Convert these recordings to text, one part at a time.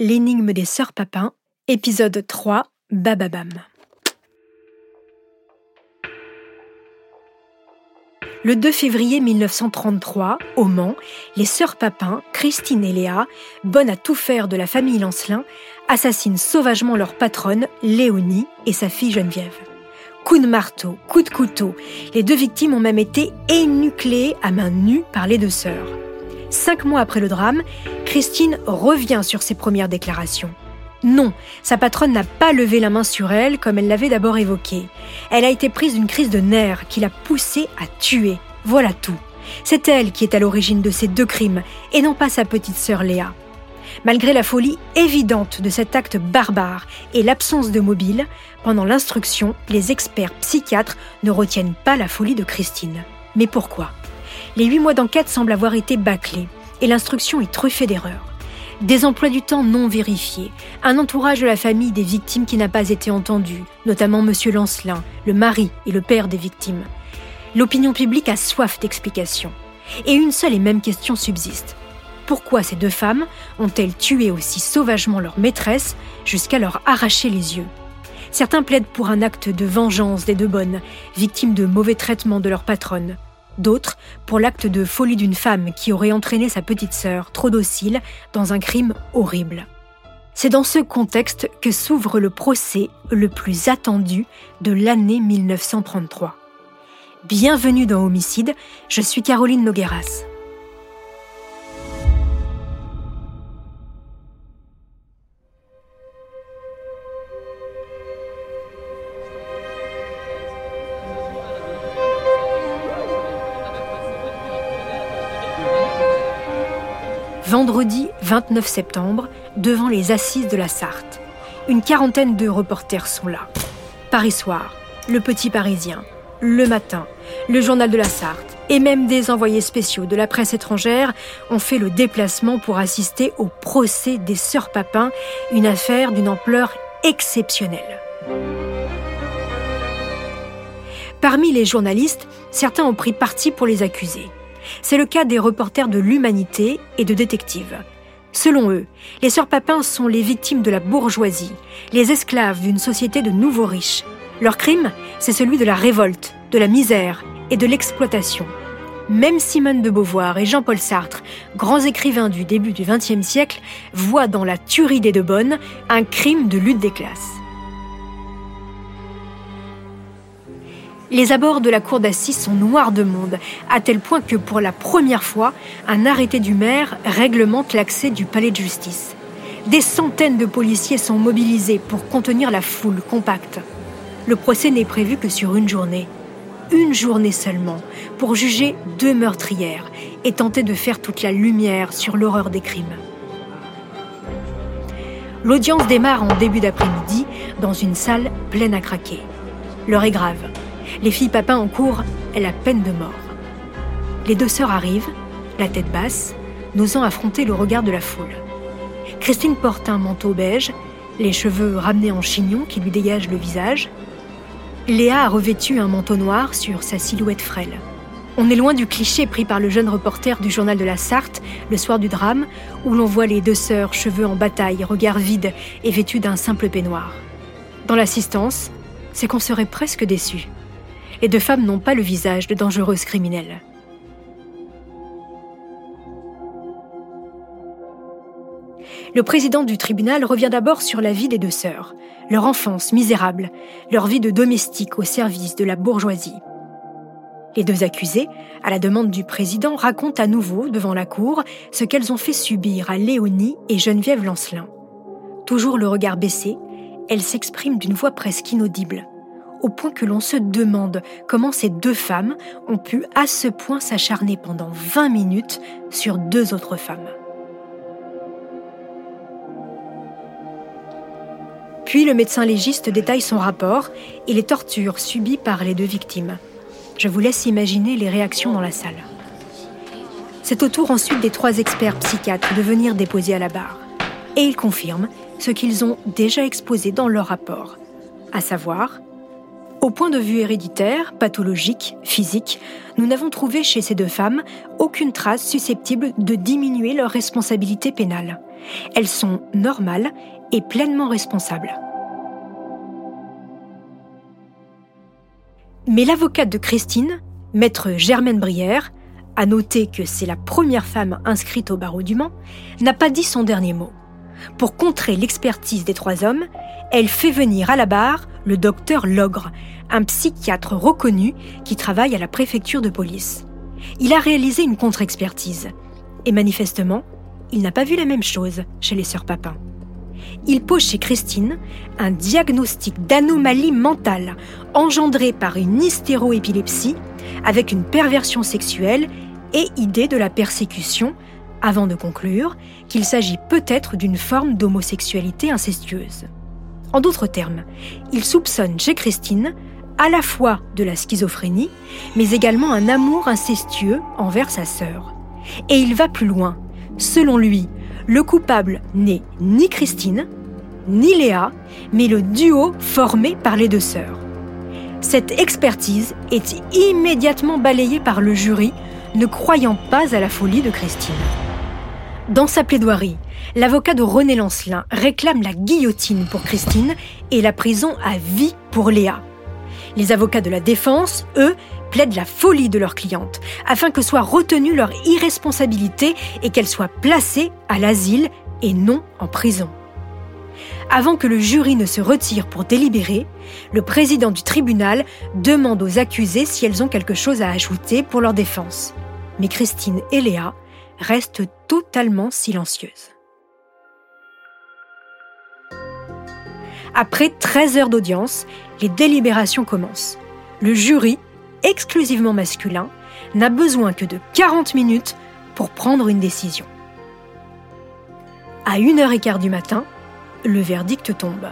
L'énigme des sœurs Papin, épisode 3, Bababam. Le 2 février 1933, au Mans, les sœurs Papin, Christine et Léa, bonnes à tout faire de la famille Lancelin, assassinent sauvagement leur patronne, Léonie, et sa fille Geneviève. Coup de marteau, coup de couteau, les deux victimes ont même été énucléées à main nue par les deux sœurs. Cinq mois après le drame, Christine revient sur ses premières déclarations. Non, sa patronne n'a pas levé la main sur elle comme elle l'avait d'abord évoqué. Elle a été prise d'une crise de nerfs qui l'a poussée à tuer. Voilà tout. C'est elle qui est à l'origine de ces deux crimes et non pas sa petite sœur Léa. Malgré la folie évidente de cet acte barbare et l'absence de mobile, pendant l'instruction, les experts psychiatres ne retiennent pas la folie de Christine. Mais pourquoi? Les huit mois d'enquête semblent avoir été bâclés et l'instruction est truffée d'erreurs. Des emplois du temps non vérifiés, un entourage de la famille des victimes qui n'a pas été entendu, notamment M. Lancelin, le mari et le père des victimes. L'opinion publique a soif d'explications. Et une seule et même question subsiste. Pourquoi ces deux femmes ont-elles tué aussi sauvagement leur maîtresse jusqu'à leur arracher les yeux? Certains plaident pour un acte de vengeance des deux bonnes, victimes de mauvais traitements de leur patronne d'autres pour l'acte de folie d'une femme qui aurait entraîné sa petite sœur, trop docile, dans un crime horrible. C'est dans ce contexte que s'ouvre le procès le plus attendu de l'année 1933. Bienvenue dans Homicide, je suis Caroline Nogueras. Vendredi 29 septembre, devant les assises de la Sarthe. Une quarantaine de reporters sont là. Paris Soir, Le Petit Parisien, Le Matin, le Journal de la Sarthe et même des envoyés spéciaux de la presse étrangère ont fait le déplacement pour assister au procès des sœurs Papin, une affaire d'une ampleur exceptionnelle. Parmi les journalistes, certains ont pris parti pour les accuser. C'est le cas des reporters de l'humanité et de détectives. Selon eux, les sœurs Papin sont les victimes de la bourgeoisie, les esclaves d'une société de nouveaux riches. Leur crime, c'est celui de la révolte, de la misère et de l'exploitation. Même Simone de Beauvoir et Jean-Paul Sartre, grands écrivains du début du XXe siècle, voient dans la tuerie des deux bonnes un crime de lutte des classes. Les abords de la cour d'assises sont noirs de monde, à tel point que pour la première fois, un arrêté du maire réglemente l'accès du palais de justice. Des centaines de policiers sont mobilisés pour contenir la foule compacte. Le procès n'est prévu que sur une journée. Une journée seulement, pour juger deux meurtrières et tenter de faire toute la lumière sur l'horreur des crimes. L'audience démarre en début d'après-midi dans une salle pleine à craquer. L'heure est grave. Les filles Papin en cours la peine de mort. Les deux sœurs arrivent, la tête basse, n'osant affronter le regard de la foule. Christine porte un manteau beige, les cheveux ramenés en chignon qui lui dégagent le visage. Léa a revêtu un manteau noir sur sa silhouette frêle. On est loin du cliché pris par le jeune reporter du journal de la Sarthe le soir du drame, où l'on voit les deux sœurs, cheveux en bataille, regard vide et vêtues d'un simple peignoir. Dans l'assistance, c'est qu'on serait presque déçu les deux femmes n'ont pas le visage de dangereuses criminelles. Le président du tribunal revient d'abord sur la vie des deux sœurs, leur enfance misérable, leur vie de domestique au service de la bourgeoisie. Les deux accusées, à la demande du président, racontent à nouveau devant la cour ce qu'elles ont fait subir à Léonie et Geneviève Lancelin. Toujours le regard baissé, elles s'expriment d'une voix presque inaudible au point que l'on se demande comment ces deux femmes ont pu à ce point s'acharner pendant 20 minutes sur deux autres femmes. Puis le médecin légiste détaille son rapport et les tortures subies par les deux victimes. Je vous laisse imaginer les réactions dans la salle. C'est au tour ensuite des trois experts psychiatres de venir déposer à la barre. Et ils confirment ce qu'ils ont déjà exposé dans leur rapport, à savoir Au point de vue héréditaire, pathologique, physique, nous n'avons trouvé chez ces deux femmes aucune trace susceptible de diminuer leur responsabilité pénale. Elles sont normales et pleinement responsables. Mais l'avocate de Christine, maître Germaine Brière, à noter que c'est la première femme inscrite au barreau du Mans, n'a pas dit son dernier mot. Pour contrer l'expertise des trois hommes, elle fait venir à la barre le docteur Logre, un psychiatre reconnu qui travaille à la préfecture de police. Il a réalisé une contre-expertise. Et manifestement, il n'a pas vu la même chose chez les sœurs Papin. Il pose chez Christine un diagnostic d'anomalie mentale engendrée par une hystéroépilepsie avec une perversion sexuelle et idée de la persécution, avant de conclure qu'il s'agit peut-être d'une forme d'homosexualité incestueuse. En d'autres termes, il soupçonne chez Christine à la fois de la schizophrénie, mais également un amour incestueux envers sa sœur. Et il va plus loin. Selon lui, le coupable n'est ni Christine, ni Léa, mais le duo formé par les deux sœurs. Cette expertise est immédiatement balayée par le jury, ne croyant pas à la folie de Christine. Dans sa plaidoirie, l'avocat de René Lancelin réclame la guillotine pour Christine et la prison à vie pour Léa. Les avocats de la défense, eux, plaident la folie de leur cliente, afin que soit retenue leur irresponsabilité et qu'elle soit placée à l'asile et non en prison. Avant que le jury ne se retire pour délibérer, le président du tribunal demande aux accusés si elles ont quelque chose à ajouter pour leur défense. Mais Christine et Léa restent totalement silencieuses. Après 13 heures d'audience, les délibérations commencent. Le jury, exclusivement masculin, n'a besoin que de 40 minutes pour prendre une décision. À 1h15 du matin, le verdict tombe.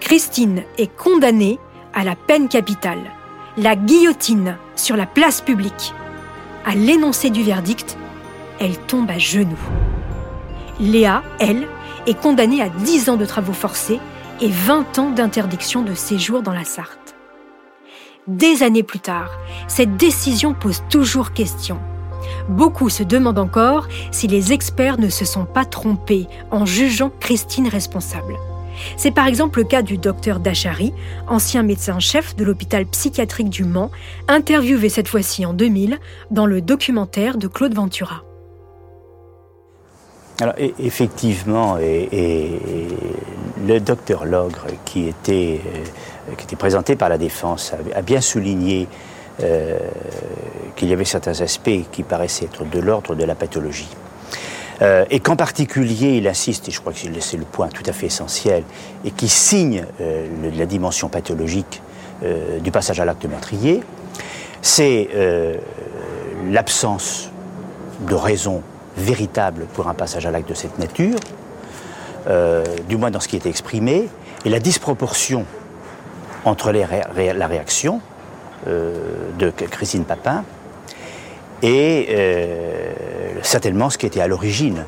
Christine est condamnée à la peine capitale, la guillotine sur la place publique. À l'énoncé du verdict, elle tombe à genoux. Léa, elle, est condamnée à 10 ans de travaux forcés et 20 ans d'interdiction de séjour dans la Sarthe. Des années plus tard, cette décision pose toujours question. Beaucoup se demandent encore si les experts ne se sont pas trompés en jugeant Christine responsable. C'est par exemple le cas du docteur Dachary, ancien médecin-chef de l'hôpital psychiatrique du Mans, interviewé cette fois-ci en 2000 dans le documentaire de Claude Ventura. Alors, effectivement, le docteur Logre, qui était, euh, qui était présenté par la défense, a, bien souligné euh, qu'il y avait certains aspects qui paraissaient être de l'ordre de la pathologie. Euh, et qu'en particulier, il insiste, et je crois que c'est le point tout à fait essentiel, et qui signe la dimension pathologique du passage à l'acte meurtrier, c'est l'absence de raison véritable pour un passage à l'acte de cette nature, euh, du moins dans ce qui était exprimé, et la disproportion entre la réaction euh, de Christine Papin et euh, certainement ce qui était à l'origine,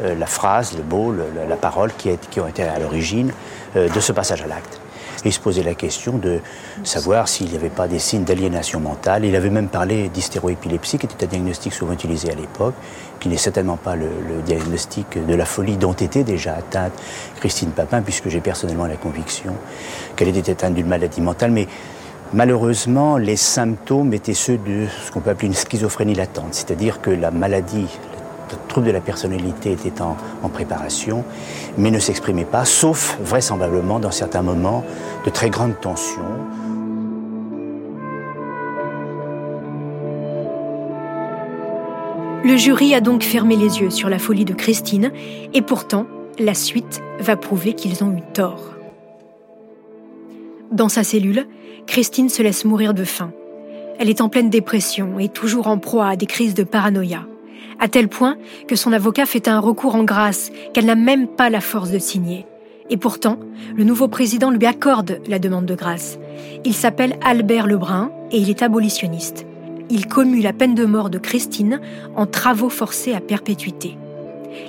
la phrase, le mot, la parole qui ont été à l'origine de ce passage à l'acte il se posait la question de savoir s'il n'y avait pas des signes d'aliénation mentale. Il avait même parlé d'hystéroépilepsie, qui était un diagnostic souvent utilisé à l'époque, qui n'est certainement pas le, diagnostic de la folie dont était déjà atteinte Christine Papin, puisque j'ai personnellement la conviction qu'elle était atteinte d'une maladie mentale. Mais Malheureusement, les symptômes étaient ceux de ce qu'on peut appeler une schizophrénie latente, c'est-à-dire que la maladie, le trouble de la personnalité était en, en préparation, mais ne s'exprimait pas, sauf vraisemblablement dans certains moments de très grande tension. Le jury a donc fermé les yeux sur la folie de Christine, et pourtant, la suite va prouver qu'ils ont eu tort. Dans sa cellule, Christine se laisse mourir de faim. Elle est en pleine dépression et toujours en proie à des crises de paranoïa, à tel point que son avocat fait un recours en grâce qu'elle n'a même pas la force de signer. Et pourtant, le nouveau président lui accorde la demande de grâce. Il s'appelle Albert Lebrun et il est abolitionniste. Il commue la peine de mort de Christine en travaux forcés à perpétuité.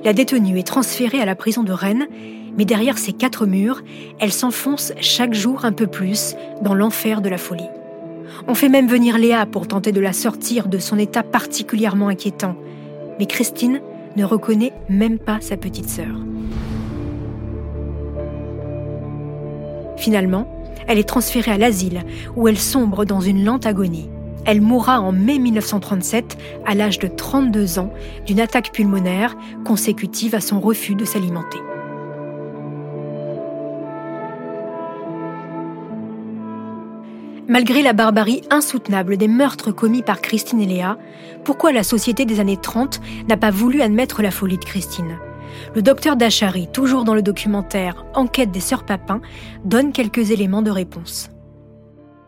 La détenue est transférée à la prison de Rennes Mais derrière ces quatre murs, elle s'enfonce chaque jour un peu plus dans l'enfer de la folie. On fait même venir Léa pour tenter de la sortir de son état particulièrement inquiétant. Mais Christine ne reconnaît même pas sa petite sœur. Finalement, elle est transférée à l'asile, où elle sombre dans une lente agonie. Elle mourra en mai 1937, à l'âge de 32 ans, d'une attaque pulmonaire consécutive à son refus de s'alimenter. Malgré la barbarie insoutenable des meurtres commis par Christine et Léa, pourquoi la société des années 30 n'a pas voulu admettre la folie de Christine? Le docteur Dachary, toujours dans le documentaire Enquête des sœurs Papin, donne quelques éléments de réponse.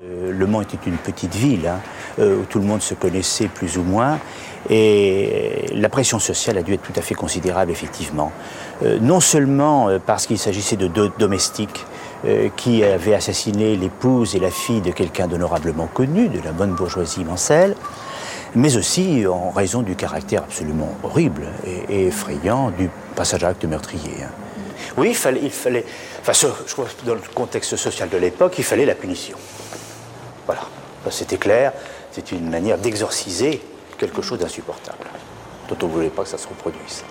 Euh, le Mans était une petite ville hein, euh, où tout le monde se connaissait plus ou moins et la pression sociale a dû être tout à fait considérable effectivement. Euh, non seulement parce qu'il s'agissait de domestiques euh, qui avait assassiné l'épouse et la fille de quelqu'un d'honorablement connu, de la bonne bourgeoisie mancelle, mais aussi en raison du caractère absolument horrible et, effrayant du passage à l'acte meurtrier. Hein. Oui, il fallait, enfin, je crois dans le contexte social de l'époque, il fallait la punition. Voilà, c'était clair, c'était une manière d'exorciser quelque chose d'insupportable, dont on ne voulait pas que ça se reproduise.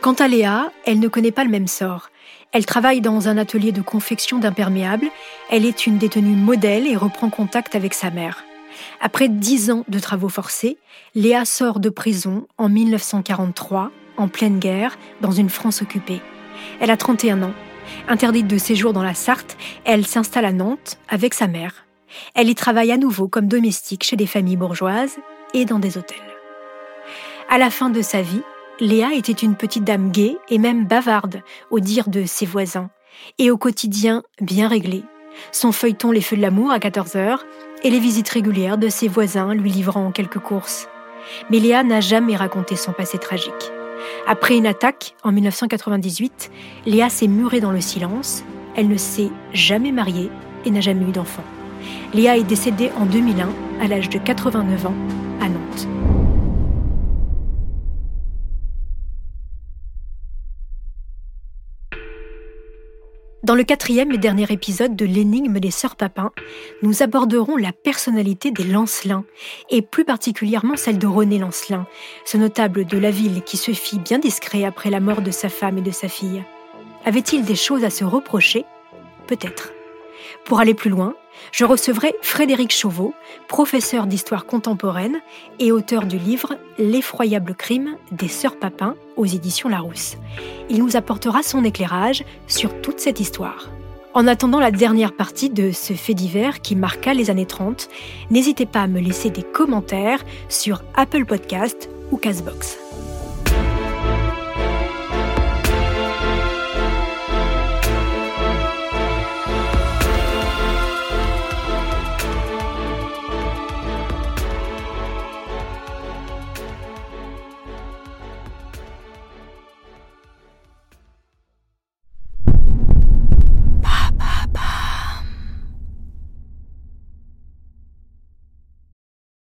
Quant à Léa, elle ne connaît pas le même sort. Elle travaille dans un atelier de confection d'imperméables. Elle est une détenue modèle et reprend contact avec sa mère. Après dix ans de travaux forcés, Léa sort de prison en 1943, en pleine guerre, dans une France occupée. Elle a 31 ans. Interdite de séjour dans la Sarthe, elle s'installe à Nantes avec sa mère. Elle y travaille à nouveau comme domestique chez des familles bourgeoises et dans des hôtels. À la fin de sa vie, Léa était une petite dame gaie et même bavarde, au dire de ses voisins, et au quotidien bien réglé. Son feuilleton Les Feux de l'amour à 14 heures et les visites régulières de ses voisins lui livrant quelques courses. Mais Léa n'a jamais raconté son passé tragique. Après une attaque en 1998, Léa s'est murée dans le silence. Elle ne s'est jamais mariée et n'a jamais eu d'enfant. Léa est décédée en 2001 à l'âge de 89 ans Dans le quatrième et dernier épisode de l'énigme des sœurs Papin, nous aborderons la personnalité des Lancelins, et plus particulièrement celle de René Lancelin, ce notable de la ville qui se fit bien discret après la mort de sa femme et de sa fille. Avait-il des choses à se reprocher? Peut-être. Pour aller plus loin, je recevrai Frédéric Chauveau, professeur d'histoire contemporaine et auteur du livre L'effroyable crime des sœurs Papin aux éditions Larousse. Il nous apportera son éclairage sur toute cette histoire. En attendant la dernière partie de ce fait divers qui marqua les années 30, n'hésitez pas à me laisser des commentaires sur Apple Podcast ou Castbox.